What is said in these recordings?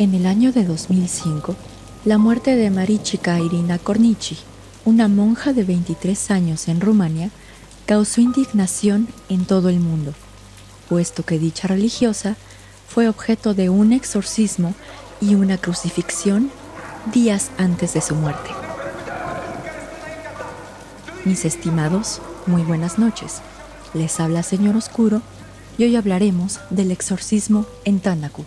En el año de 2005, la muerte de Marichika Irina Cornici, una monja de 23 años en Rumania, causó indignación en todo el mundo, puesto que dicha religiosa fue objeto de un exorcismo y una crucifixión días antes de su muerte. Mis estimados, muy buenas noches. Les habla Señor Oscuro y hoy hablaremos del exorcismo en Tanaku.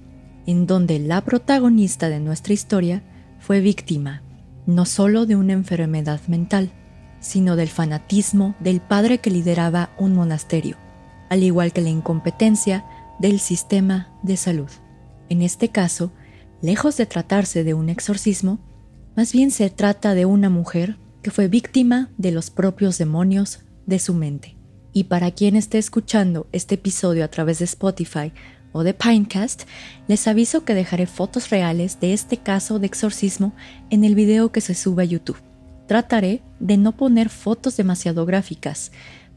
en donde la protagonista de nuestra historia fue víctima no solo de una enfermedad mental, sino del fanatismo del padre que lideraba un monasterio, al igual que la incompetencia del sistema de salud. En este caso, lejos de tratarse de un exorcismo, más bien se trata de una mujer que fue víctima de los propios demonios de su mente. Y para quien esté escuchando este episodio a través de Spotify o de Pinecast, les aviso que dejaré fotos reales de este caso de exorcismo en el video que se sube a YouTube. Trataré de no poner fotos demasiado gráficas,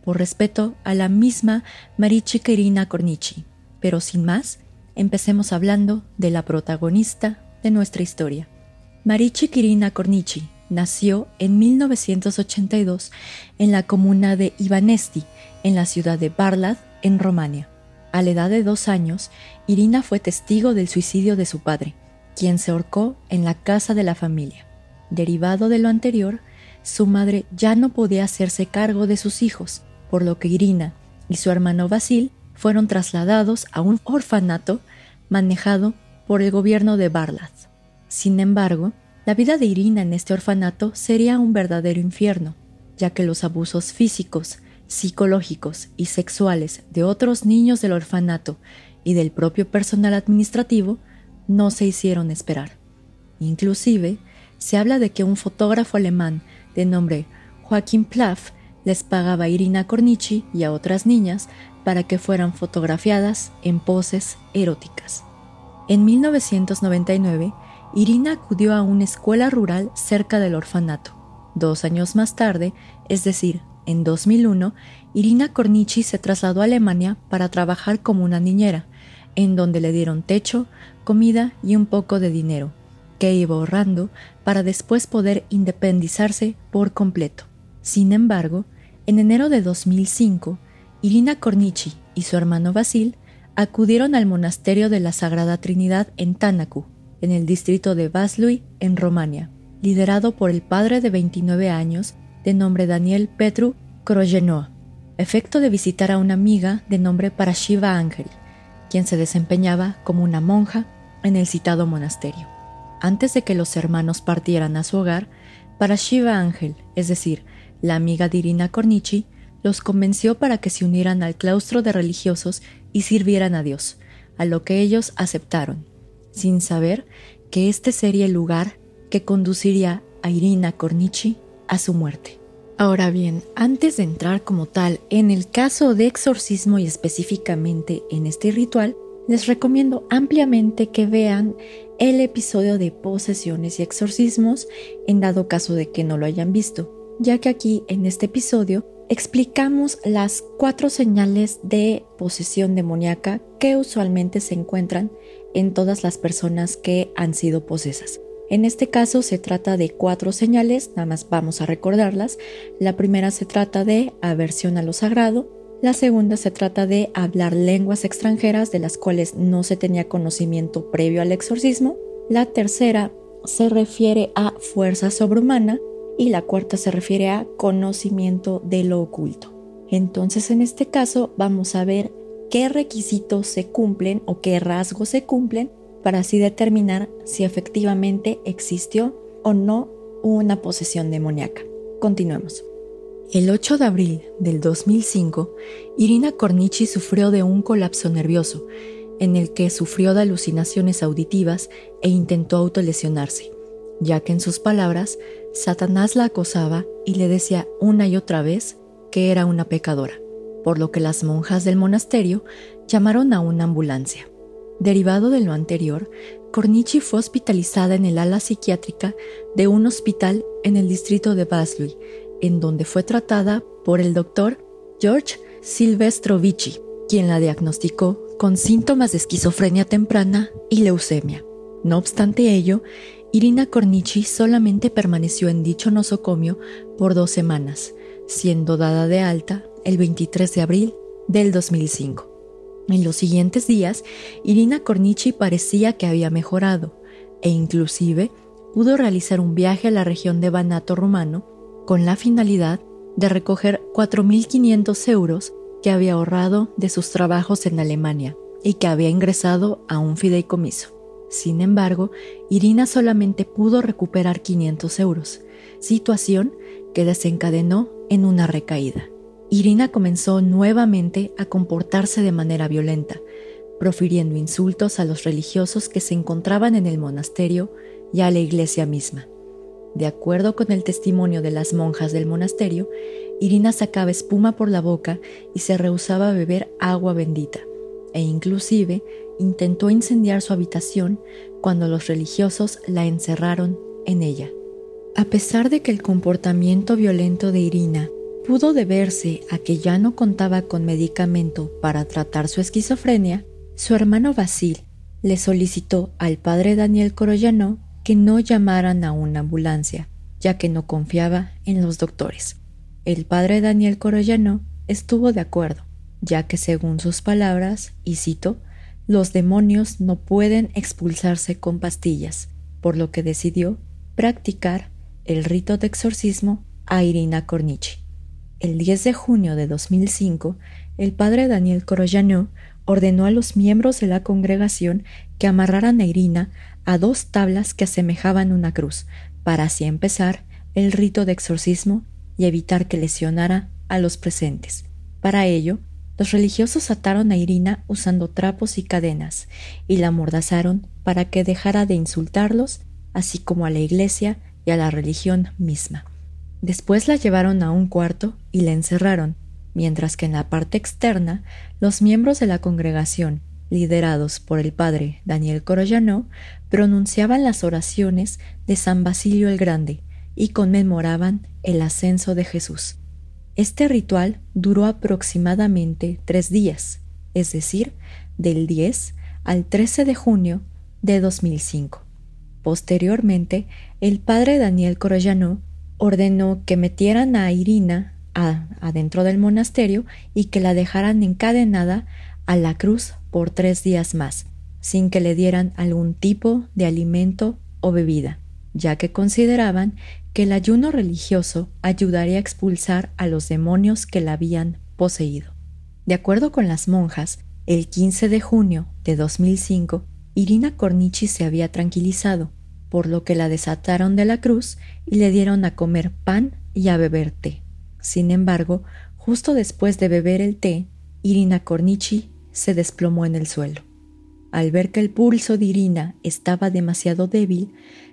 por respeto a la misma Marichi Kirina Cornici. Pero sin más, empecemos hablando de la protagonista de nuestra historia. Marichi Kirina Cornici nació en 1982 en la comuna de Ivanesti, en la ciudad de Barlad, en Romania. A la edad de dos años, Irina fue testigo del suicidio de su padre, quien se ahorcó en la casa de la familia. Derivado de lo anterior, su madre ya no podía hacerse cargo de sus hijos, por lo que Irina y su hermano Basil fueron trasladados a un orfanato manejado por el gobierno de Barlad. Sin embargo, la vida de Irina en este orfanato sería un verdadero infierno, ya que los abusos físicos, psicológicos y sexuales de otros niños del orfanato y del propio personal administrativo no se hicieron esperar. Inclusive, se habla de que un fotógrafo alemán de nombre Joachim Plaff les pagaba a Irina Cornici y a otras niñas para que fueran fotografiadas en poses eróticas. En 1999, Irina acudió a una escuela rural cerca del orfanato. Dos años más tarde, es decir, en 2001, Irina Cornici se trasladó a Alemania para trabajar como una niñera, en donde le dieron techo, comida y un poco de dinero, que iba ahorrando para después poder independizarse por completo. Sin embargo, en enero de 2005, Irina Cornici y su hermano Basil acudieron al monasterio de la Sagrada Trinidad en Tanacu, en el distrito de Vaslui, en Romania, liderado por el padre de 29 años de nombre Daniel Petru Krojenoa, efecto de visitar a una amiga de nombre Parashiva Ángel, quien se desempeñaba como una monja en el citado monasterio. Antes de que los hermanos partieran a su hogar, Parashiva Ángel, es decir, la amiga de Irina Cornici, los convenció para que se unieran al claustro de religiosos y sirvieran a Dios, a lo que ellos aceptaron, sin saber que este sería el lugar que conduciría a Irina Cornici a su muerte. Ahora bien, antes de entrar como tal en el caso de exorcismo y específicamente en este ritual, les recomiendo ampliamente que vean el episodio de posesiones y exorcismos en dado caso de que no lo hayan visto, ya que aquí en este episodio explicamos las cuatro señales de posesión demoníaca que usualmente se encuentran en todas las personas que han sido posesas. En este caso se trata de cuatro señales, nada más vamos a recordarlas. La primera se trata de aversión a lo sagrado, la segunda se trata de hablar lenguas extranjeras de las cuales no se tenía conocimiento previo al exorcismo, la tercera se refiere a fuerza sobrehumana y la cuarta se refiere a conocimiento de lo oculto. Entonces en este caso vamos a ver qué requisitos se cumplen o qué rasgos se cumplen para así determinar si efectivamente existió o no una posesión demoníaca. Continuemos. El 8 de abril del 2005, Irina Cornici sufrió de un colapso nervioso, en el que sufrió de alucinaciones auditivas e intentó autolesionarse, ya que en sus palabras, Satanás la acosaba y le decía una y otra vez que era una pecadora, por lo que las monjas del monasterio llamaron a una ambulancia. Derivado de lo anterior, Cornici fue hospitalizada en el ala psiquiátrica de un hospital en el distrito de Vaslui, en donde fue tratada por el doctor George Silvestrovici, quien la diagnosticó con síntomas de esquizofrenia temprana y leucemia. No obstante ello, Irina Cornici solamente permaneció en dicho nosocomio por dos semanas, siendo dada de alta el 23 de abril del 2005. En los siguientes días, Irina Cornici parecía que había mejorado e inclusive pudo realizar un viaje a la región de Banato rumano con la finalidad de recoger 4.500 euros que había ahorrado de sus trabajos en Alemania y que había ingresado a un fideicomiso. Sin embargo, Irina solamente pudo recuperar 500 euros, situación que desencadenó en una recaída. Irina comenzó nuevamente a comportarse de manera violenta, profiriendo insultos a los religiosos que se encontraban en el monasterio y a la iglesia misma. De acuerdo con el testimonio de las monjas del monasterio, Irina sacaba espuma por la boca y se rehusaba a beber agua bendita, e inclusive intentó incendiar su habitación cuando los religiosos la encerraron en ella. A pesar de que el comportamiento violento de Irina pudo deberse a que ya no contaba con medicamento para tratar su esquizofrenia, su hermano Basil le solicitó al padre Daniel Corollano que no llamaran a una ambulancia, ya que no confiaba en los doctores. El padre Daniel Corollano estuvo de acuerdo, ya que según sus palabras, y cito, los demonios no pueden expulsarse con pastillas, por lo que decidió practicar el rito de exorcismo a Irina Cornici. El 10 de junio de 2005, el padre Daniel Corollano ordenó a los miembros de la congregación que amarraran a Irina a dos tablas que asemejaban una cruz, para así empezar el rito de exorcismo y evitar que lesionara a los presentes. Para ello, los religiosos ataron a Irina usando trapos y cadenas y la amordazaron para que dejara de insultarlos, así como a la iglesia y a la religión misma. Después la llevaron a un cuarto y la encerraron, mientras que en la parte externa los miembros de la congregación, liderados por el padre Daniel Corollano, pronunciaban las oraciones de San Basilio el Grande y conmemoraban el ascenso de Jesús. Este ritual duró aproximadamente tres días, es decir, del 10 al 13 de junio de 2005. Posteriormente, el padre Daniel Corollano ordenó que metieran a Irina adentro del monasterio y que la dejaran encadenada a la cruz por tres días más, sin que le dieran algún tipo de alimento o bebida, ya que consideraban que el ayuno religioso ayudaría a expulsar a los demonios que la habían poseído. De acuerdo con las monjas, el 15 de junio de 2005, Irina Cornici se había tranquilizado, por lo que la desataron de la cruz y le dieron a comer pan y a beber té. Sin embargo, justo después de beber el té, Irina Cornici se desplomó en el suelo. Al ver que el pulso de Irina estaba demasiado débil,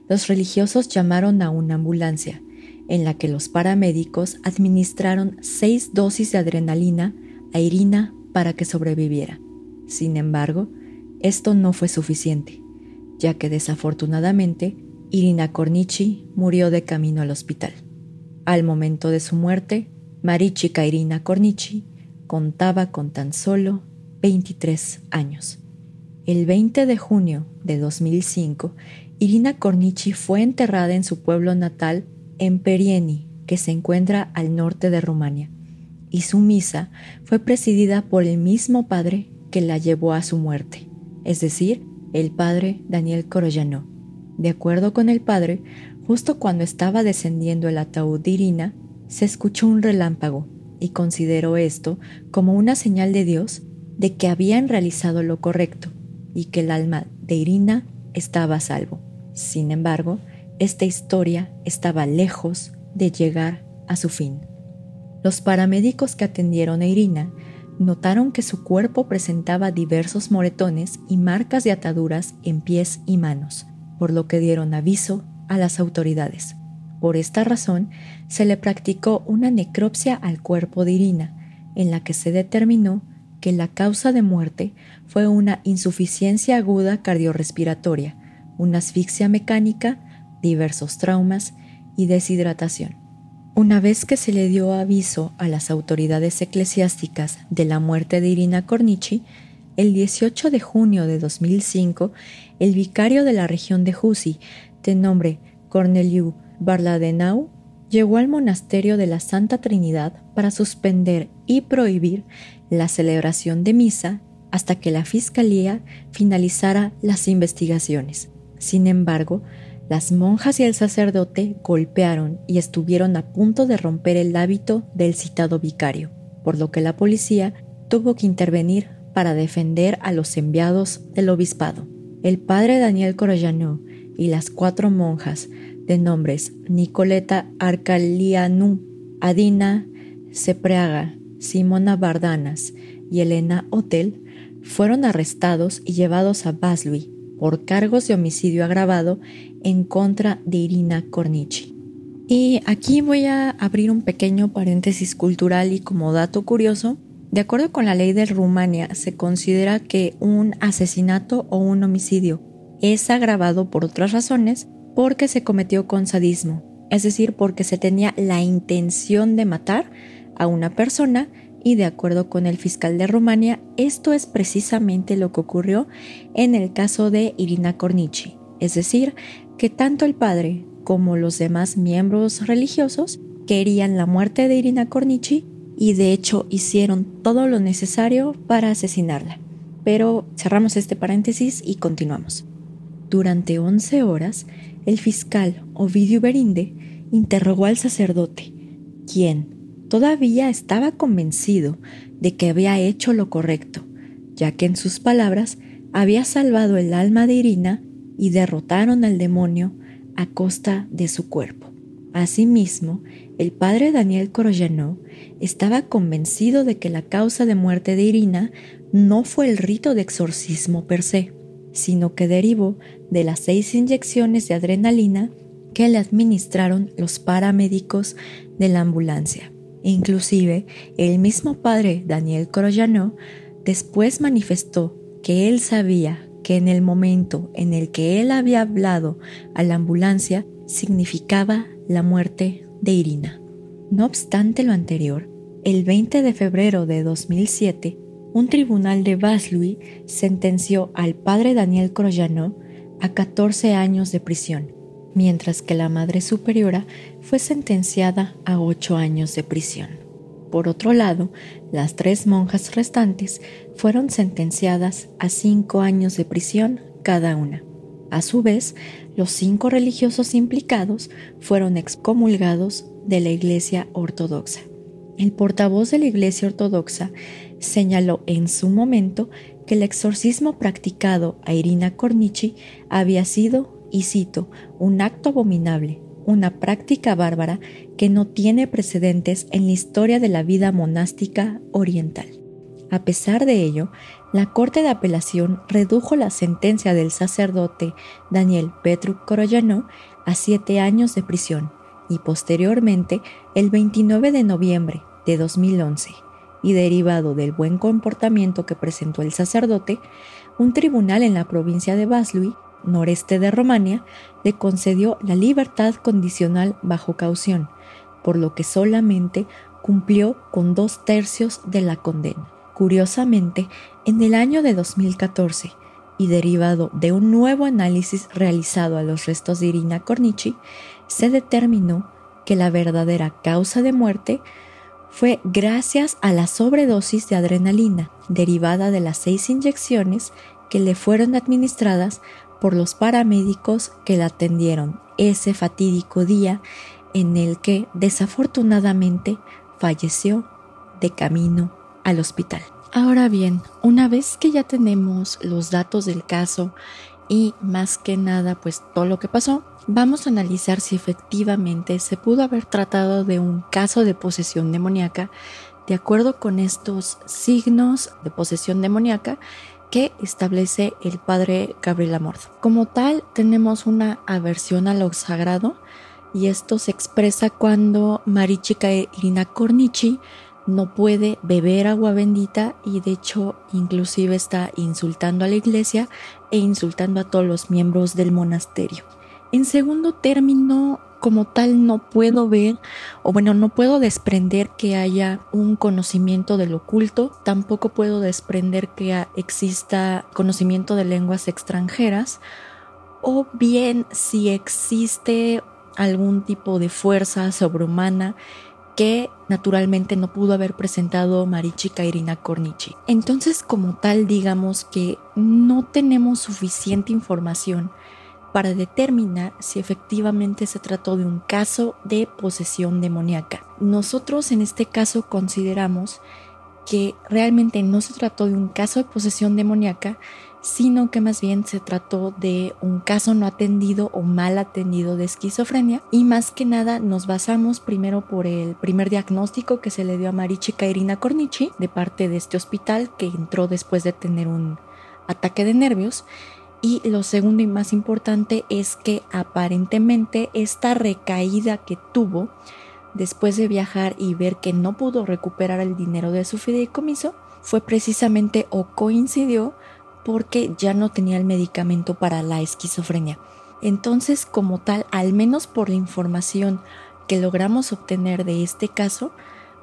los religiosos llamaron a una ambulancia, en la que los paramédicos administraron seis dosis de adrenalina a Irina para que sobreviviera. Sin embargo, esto no fue suficiente ya que desafortunadamente Irina Cornici murió de camino al hospital. Al momento de su muerte, Marichica Irina Cornici contaba con tan solo 23 años. El 20 de junio de 2005, Irina Cornici fue enterrada en su pueblo natal, en Perieni, que se encuentra al norte de Rumania, y su misa fue presidida por el mismo padre que la llevó a su muerte, es decir, el padre Daniel Koroyanov. De acuerdo con el padre, justo cuando estaba descendiendo el ataúd de Irina, se escuchó un relámpago y consideró esto como una señal de Dios de que habían realizado lo correcto y que el alma de Irina estaba a salvo. Sin embargo, esta historia estaba lejos de llegar a su fin. Los paramédicos que atendieron a Irina notaron que su cuerpo presentaba diversos moretones y marcas de ataduras en pies y manos, por lo que dieron aviso a las autoridades. Por esta razón, se le practicó una necropsia al cuerpo de Irina, en la que se determinó que la causa de muerte fue una insuficiencia aguda cardiorrespiratoria, una asfixia mecánica, diversos traumas y deshidratación. Una vez que se le dio aviso a las autoridades eclesiásticas de la muerte de Irina Cornici, el 18 de junio de 2005, el vicario de la región de Husi, de nombre Corneliu Barladenau, llegó al monasterio de la Santa Trinidad para suspender y prohibir la celebración de misa hasta que la Fiscalía finalizara las investigaciones. Sin embargo, las monjas y el sacerdote golpearon y estuvieron a punto de romper el hábito del citado vicario, por lo que la policía tuvo que intervenir para defender a los enviados del obispado. El padre Daniel Coroyanó y las cuatro monjas de nombres Nicoleta Arcalianu, Adina Cepreaga, Simona Bardanas y Elena Hotel fueron arrestados y llevados a Vaslui por cargos de homicidio agravado en contra de Irina Cornici. Y aquí voy a abrir un pequeño paréntesis cultural y como dato curioso, de acuerdo con la ley de Rumania, se considera que un asesinato o un homicidio es agravado por otras razones porque se cometió con sadismo, es decir, porque se tenía la intención de matar a una persona y de acuerdo con el fiscal de Rumania, esto es precisamente lo que ocurrió en el caso de Irina Cornici, es decir, que tanto el padre como los demás miembros religiosos querían la muerte de Irina Cornici y de hecho hicieron todo lo necesario para asesinarla. Pero cerramos este paréntesis y continuamos. Durante 11 horas, el fiscal Ovidio Berinde interrogó al sacerdote, quien todavía estaba convencido de que había hecho lo correcto, ya que en sus palabras había salvado el alma de Irina y derrotaron al demonio a costa de su cuerpo. Asimismo, el padre Daniel Koroyanov estaba convencido de que la causa de muerte de Irina no fue el rito de exorcismo per se, sino que derivó de las seis inyecciones de adrenalina que le administraron los paramédicos de la ambulancia. Inclusive, el mismo padre Daniel Koroyanov después manifestó que él sabía que en el momento en el que él había hablado a la ambulancia significaba la muerte de Irina. No obstante lo anterior, el 20 de febrero de 2007, un tribunal de Vaslui sentenció al padre Daniel Koroyanov a 14 años de prisión, mientras que la Madre Superiora fue sentenciada a 8 años de prisión. Por otro lado, las tres monjas restantes fueron sentenciadas a 5 años de prisión cada una. A su vez, los cinco religiosos implicados fueron excomulgados de la Iglesia Ortodoxa. El portavoz de la Iglesia Ortodoxa señaló en su momento que el exorcismo practicado a Irina Cornici había sido, y cito, un acto abominable, una práctica bárbara que no tiene precedentes en la historia de la vida monástica oriental. A pesar de ello, la Corte de Apelación redujo la sentencia del sacerdote Daniel Petru Koroyanov a siete años de prisión y posteriormente, el 29 de noviembre de 2011, y derivado del buen comportamiento que presentó el sacerdote, un tribunal en la provincia de Vaslui, noreste de Romania, le concedió la libertad condicional bajo caución, por lo que solamente cumplió con dos tercios de la condena. Curiosamente, en el año de 2014, y derivado de un nuevo análisis realizado a los restos de Irina Cornici, se determinó que la verdadera causa de muerte fue gracias a la sobredosis de adrenalina derivada de las seis inyecciones que le fueron administradas por los paramédicos que la atendieron ese fatídico día en el que desafortunadamente falleció de camino al hospital. Ahora bien, una vez que ya tenemos los datos del caso y más que nada pues todo lo que pasó, vamos a analizar si efectivamente se pudo haber tratado de un caso de posesión demoníaca de acuerdo con estos signos de posesión demoníaca que establece el padre Gabriel Amorth. Como tal, tenemos una aversión a lo sagrado y esto se expresa cuando Marichika Irina Cornici no puede beber agua bendita y de hecho inclusive está insultando a la iglesia e insultando a todos los miembros del monasterio. En segundo término, como tal no puedo ver o bueno, no puedo desprender que haya un conocimiento del oculto, tampoco puedo desprender que exista conocimiento de lenguas extranjeras o bien si existe algún tipo de fuerza sobrehumana que naturalmente no pudo haber presentado Marichika Irina Cornici. Entonces, como tal, digamos que no tenemos suficiente información para determinar si efectivamente se trató de un caso de posesión demoníaca. Nosotros en este caso consideramos que realmente no se trató de un caso de posesión demoníaca, sino que más bien se trató de un caso no atendido o mal atendido de esquizofrenia y más que nada nos basamos primero por el primer diagnóstico que se le dio a Marichika Irina Cornici de parte de este hospital que entró después de tener un ataque de nervios y lo segundo y más importante es que aparentemente esta recaída que tuvo después de viajar y ver que no pudo recuperar el dinero de su fideicomiso fue precisamente o coincidió porque ya no tenía el medicamento para la esquizofrenia. Entonces, como tal, al menos por la información que logramos obtener de este caso,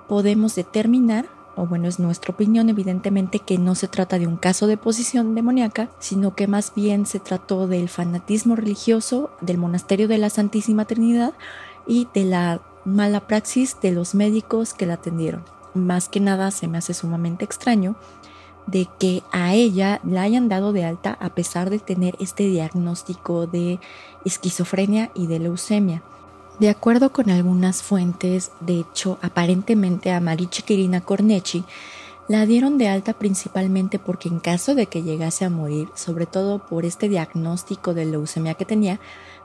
podemos determinar, o bueno, es nuestra opinión evidentemente, que no se trata de un caso de posición demoníaca, sino que más bien se trató del fanatismo religioso del monasterio de la Santísima Trinidad y de la mala praxis de los médicos que la atendieron. Más que nada se me hace sumamente extraño de que a ella la hayan dado de alta a pesar de tener este diagnóstico de esquizofrenia y de leucemia. De acuerdo con algunas fuentes, de hecho, aparentemente a Marichi Kirina Cornechi la dieron de alta principalmente porque en caso de que llegase a morir, sobre todo por este diagnóstico de leucemia que tenía,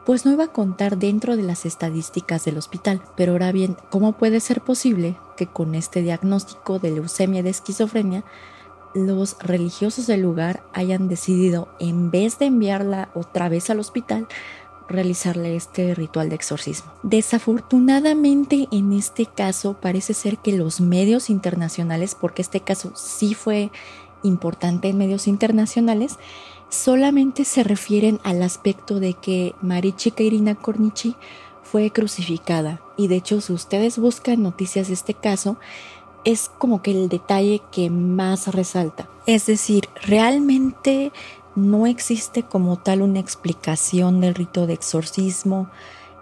pues no iba a contar dentro de las estadísticas del hospital. Pero ahora bien, ¿cómo puede ser posible que con este diagnóstico de leucemia y de esquizofrenia los religiosos del lugar hayan decidido, en vez de enviarla otra vez al hospital, realizarle este ritual de exorcismo. Desafortunadamente en este caso parece ser que los medios internacionales, porque este caso sí fue importante en medios internacionales, solamente se refieren al aspecto de que Marichika Irina Cornici fue crucificada. Y de hecho, si ustedes buscan noticias de este caso, es como que el detalle que más resalta. Es decir, realmente no existe como tal una explicación del rito de exorcismo,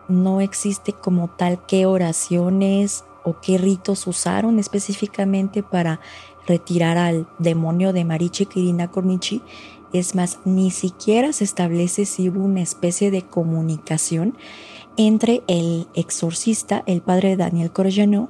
no existe como tal qué oraciones o qué ritos usaron específicamente para retirar al demonio de Marichi Kirina Cornici. Es más, ni siquiera se establece si hubo una especie de comunicación entre el exorcista, el padre Daniel Corgeno,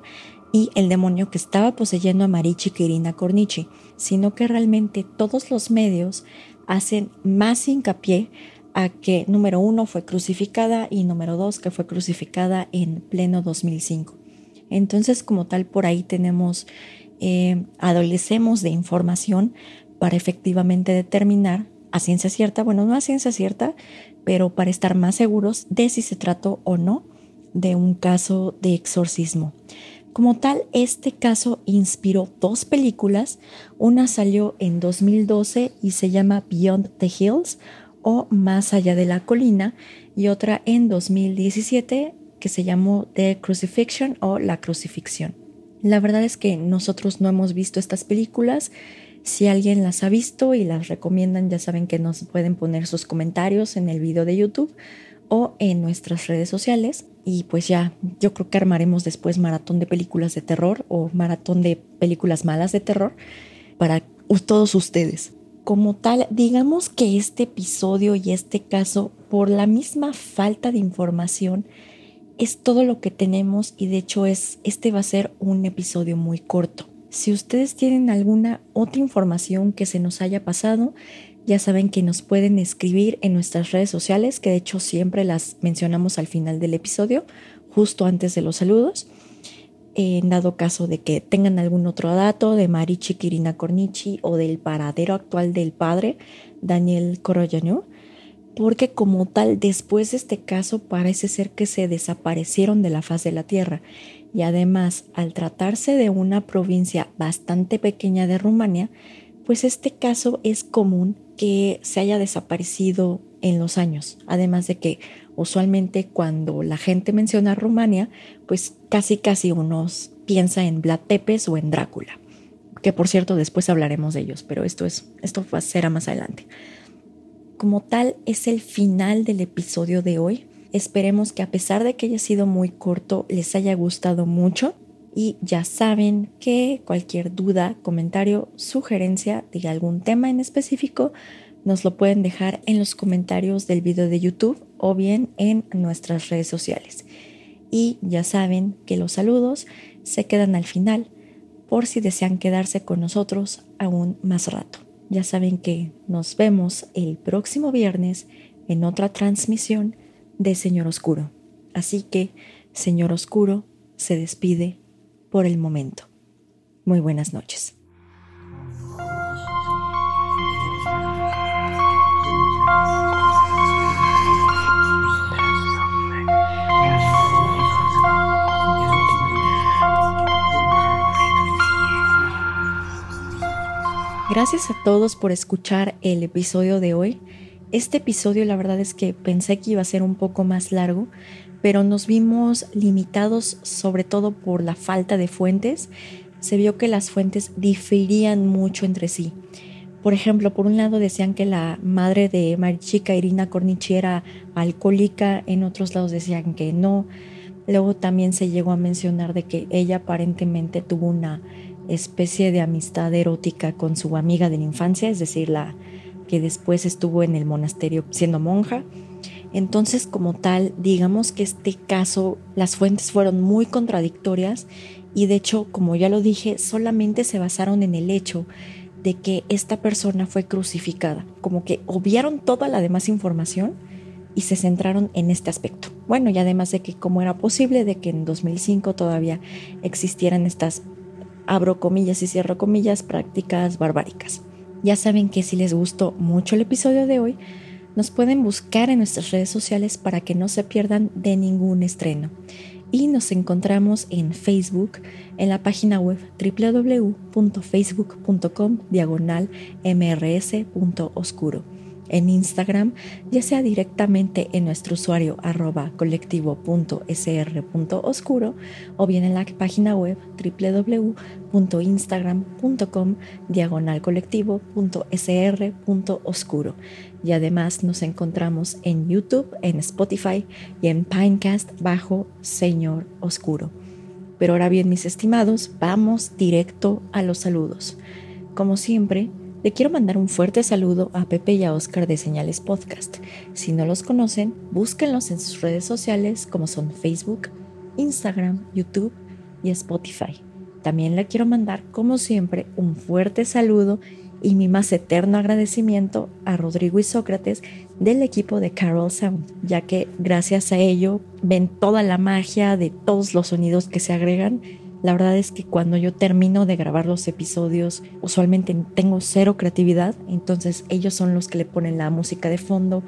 y el demonio que estaba poseyendo a Marichi Kirina Cornici, sino que realmente todos los medios hacen más hincapié a que número uno fue crucificada y número dos que fue crucificada en pleno 2005. Entonces como tal por ahí tenemos, eh, adolecemos de información para efectivamente determinar a ciencia cierta, bueno no a ciencia cierta, pero para estar más seguros de si se trató o no de un caso de exorcismo. Como tal, este caso inspiró dos películas. Una salió en 2012 y se llama Beyond the Hills o Más allá de la colina y otra en 2017 que se llamó The Crucifixion o La crucifixión. La verdad es que nosotros no hemos visto estas películas. Si alguien las ha visto y las recomiendan, ya saben que nos pueden poner sus comentarios en el video de YouTube o en nuestras redes sociales. Y pues ya, yo creo que armaremos después maratón de películas de terror o maratón de películas malas de terror para todos ustedes. Como tal, digamos que este episodio y este caso, por la misma falta de información, es todo lo que tenemos y de hecho es este va a ser un episodio muy corto. Si ustedes tienen alguna otra información que se nos haya pasado, ya saben que nos pueden escribir en nuestras redes sociales, que de hecho siempre las mencionamos al final del episodio, justo antes de los saludos. En dado caso de que tengan algún otro dato de Marichi Kirina Cornichi o del paradero actual del padre, Daniel Koroyanú, porque como tal, después de este caso parece ser que se desaparecieron de la faz de la Tierra y además, al tratarse de una provincia bastante pequeña de Rumania, pues este caso es común que se haya desaparecido en los años. Además de que usualmente cuando la gente menciona Rumania, pues casi casi uno piensa en Vlad Tepes o en Drácula. Que por cierto después hablaremos de ellos, pero esto es esto será más adelante. Como tal es el final del episodio de hoy. Esperemos que a pesar de que haya sido muy corto, les haya gustado mucho. Y ya saben que cualquier duda, comentario, sugerencia de algún tema en específico, nos lo pueden dejar en los comentarios del video de YouTube o bien en nuestras redes sociales. Y ya saben que los saludos se quedan al final por si desean quedarse con nosotros aún más rato. Ya saben que nos vemos el próximo viernes en otra transmisión de Señor Oscuro. Así que Señor Oscuro se despide por el momento. Muy buenas noches. Gracias a todos por escuchar el episodio de hoy. Este episodio la verdad es que pensé que iba a ser un poco más largo, pero nos vimos limitados sobre todo por la falta de fuentes. Se vio que las fuentes diferían mucho entre sí. Por ejemplo, por un lado decían que la madre de Marichica, Irina Cornichi, era alcohólica, en otros lados decían que no. Luego también se llegó a mencionar de que ella aparentemente tuvo una especie de amistad erótica con su amiga de la infancia, es decir, la que después estuvo en el monasterio siendo monja. Entonces, como tal, digamos que este caso, las fuentes fueron muy contradictorias y de hecho, como ya lo dije, solamente se basaron en el hecho de que esta persona fue crucificada, como que obviaron toda la demás información y se centraron en este aspecto. Bueno, y además de que cómo era posible de que en 2005 todavía existieran estas, abro comillas y cierro comillas, prácticas barbáricas. Ya saben que si les gustó mucho el episodio de hoy, nos pueden buscar en nuestras redes sociales para que no se pierdan de ningún estreno. Y nos encontramos en Facebook, en la página web www.facebook.com diagonal mrs.oscuro en Instagram, ya sea directamente en nuestro usuario arroba colectivo.sr.oscuro o bien en la página web www.instagram.com diagonal colectivo.sr.oscuro. Y además nos encontramos en YouTube, en Spotify y en Pinecast bajo Señor Oscuro. Pero ahora bien, mis estimados, vamos directo a los saludos. Como siempre, le quiero mandar un fuerte saludo a Pepe y a Oscar de Señales Podcast. Si no los conocen, búsquenlos en sus redes sociales como son Facebook, Instagram, YouTube y Spotify. También le quiero mandar, como siempre, un fuerte saludo y mi más eterno agradecimiento a Rodrigo y Sócrates del equipo de Carol Sound, ya que gracias a ello ven toda la magia de todos los sonidos que se agregan la verdad es que cuando yo termino de grabar los episodios, usualmente tengo cero creatividad, entonces ellos son los que le ponen la música de fondo,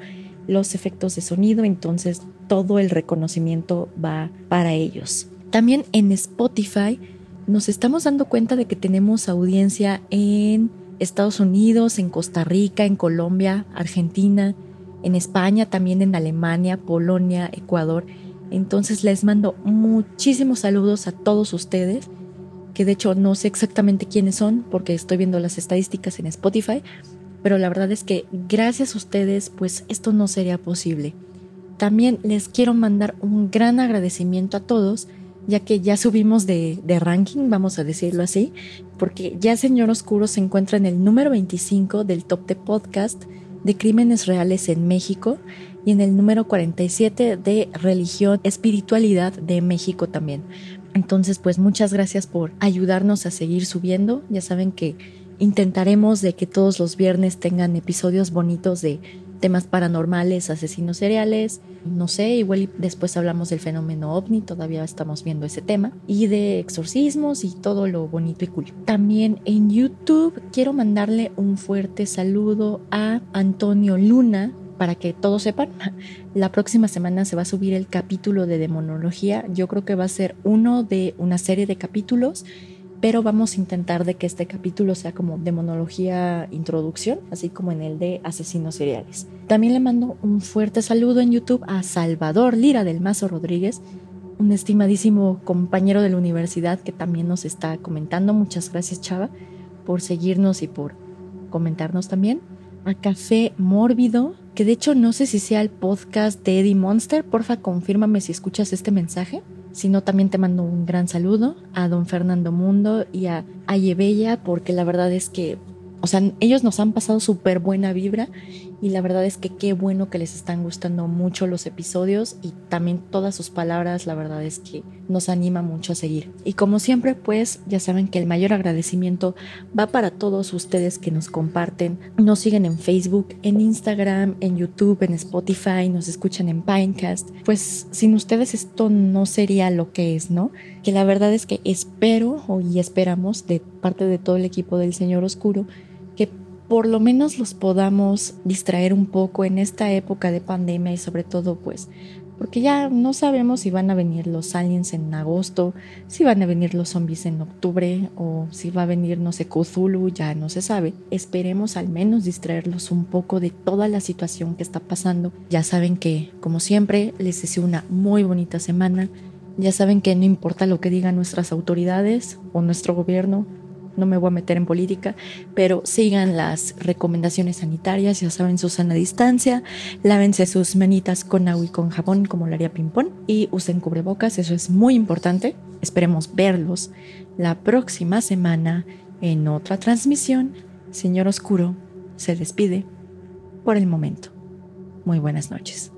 los efectos de sonido, entonces todo el reconocimiento va para ellos. También en Spotify nos estamos dando cuenta de que tenemos audiencia en Estados Unidos, en Costa Rica, en Colombia, Argentina, en España, también en Alemania, Polonia, Ecuador. Entonces les mando muchísimos saludos a todos ustedes que de hecho no sé exactamente quiénes son porque estoy viendo las estadísticas en Spotify, pero la verdad es que gracias a ustedes pues esto no sería posible. También les quiero mandar un gran agradecimiento a todos, ya que ya subimos de, de, ranking, vamos a decirlo así, porque ya Señor Oscuro se encuentra en el número 25 del top de podcast de crímenes reales en México y en el número 47 de religión, espiritualidad de México también. Entonces, pues muchas gracias por ayudarnos a seguir subiendo. Ya saben que intentaremos de que todos los viernes tengan episodios bonitos de temas paranormales, asesinos seriales, no sé, igual después hablamos del fenómeno ovni, todavía estamos viendo ese tema, y de exorcismos y todo lo bonito y cool. También en YouTube quiero mandarle un fuerte saludo a Antonio Luna, para que todos sepan, la próxima semana se va a subir el capítulo de demonología. Yo creo que va a ser uno de una serie de capítulos, pero vamos a intentar de que este capítulo sea como demonología introducción, así como en el de asesinos seriales. También le mando un fuerte saludo en YouTube a Salvador Lira del Mazo Rodríguez, un estimadísimo compañero de la universidad que también nos está comentando. Muchas gracias, Chava, por seguirnos y por comentarnos también. A Café Mórbido, que de hecho no sé si sea el podcast de Eddie Monster, porfa confírmame si escuchas este mensaje. Si no, también te mando un gran saludo a don Fernando Mundo y a Ayebella, porque la verdad es que o sea, ellos nos han pasado súper buena vibra y la verdad es que qué bueno que les están gustando mucho los episodios y también todas sus palabras, la verdad es que nos anima mucho a seguir. Y como siempre, pues ya saben que el mayor agradecimiento va para todos ustedes que nos comparten, nos siguen en Facebook, en Instagram, en YouTube, en Spotify, nos escuchan en Pinecast. Pues sin ustedes esto no sería lo que es, ¿no? Que la verdad es que espero y esperamos de parte de todo el equipo del Señor Oscuro por lo menos los podamos distraer un poco en esta época de pandemia y sobre todo pues porque ya no sabemos si van a venir los aliens en agosto, si van a venir los zombies en octubre o si va a venir, no sé, Cthulhu, ya no se sabe. Esperemos al menos distraerlos un poco de toda la situación que está pasando. Ya saben que, como siempre, les deseo una muy bonita semana. Ya saben que no importa lo que digan nuestras autoridades o nuestro gobierno, no me voy a meter en política, pero sigan las recomendaciones sanitarias, ya saben, su sana distancia, lávense sus manitas con agua y con jabón como lo haría Pimpón y usen cubrebocas, eso es muy importante. Esperemos verlos la próxima semana en otra transmisión. Señor Oscuro se despide por el momento. Muy buenas noches.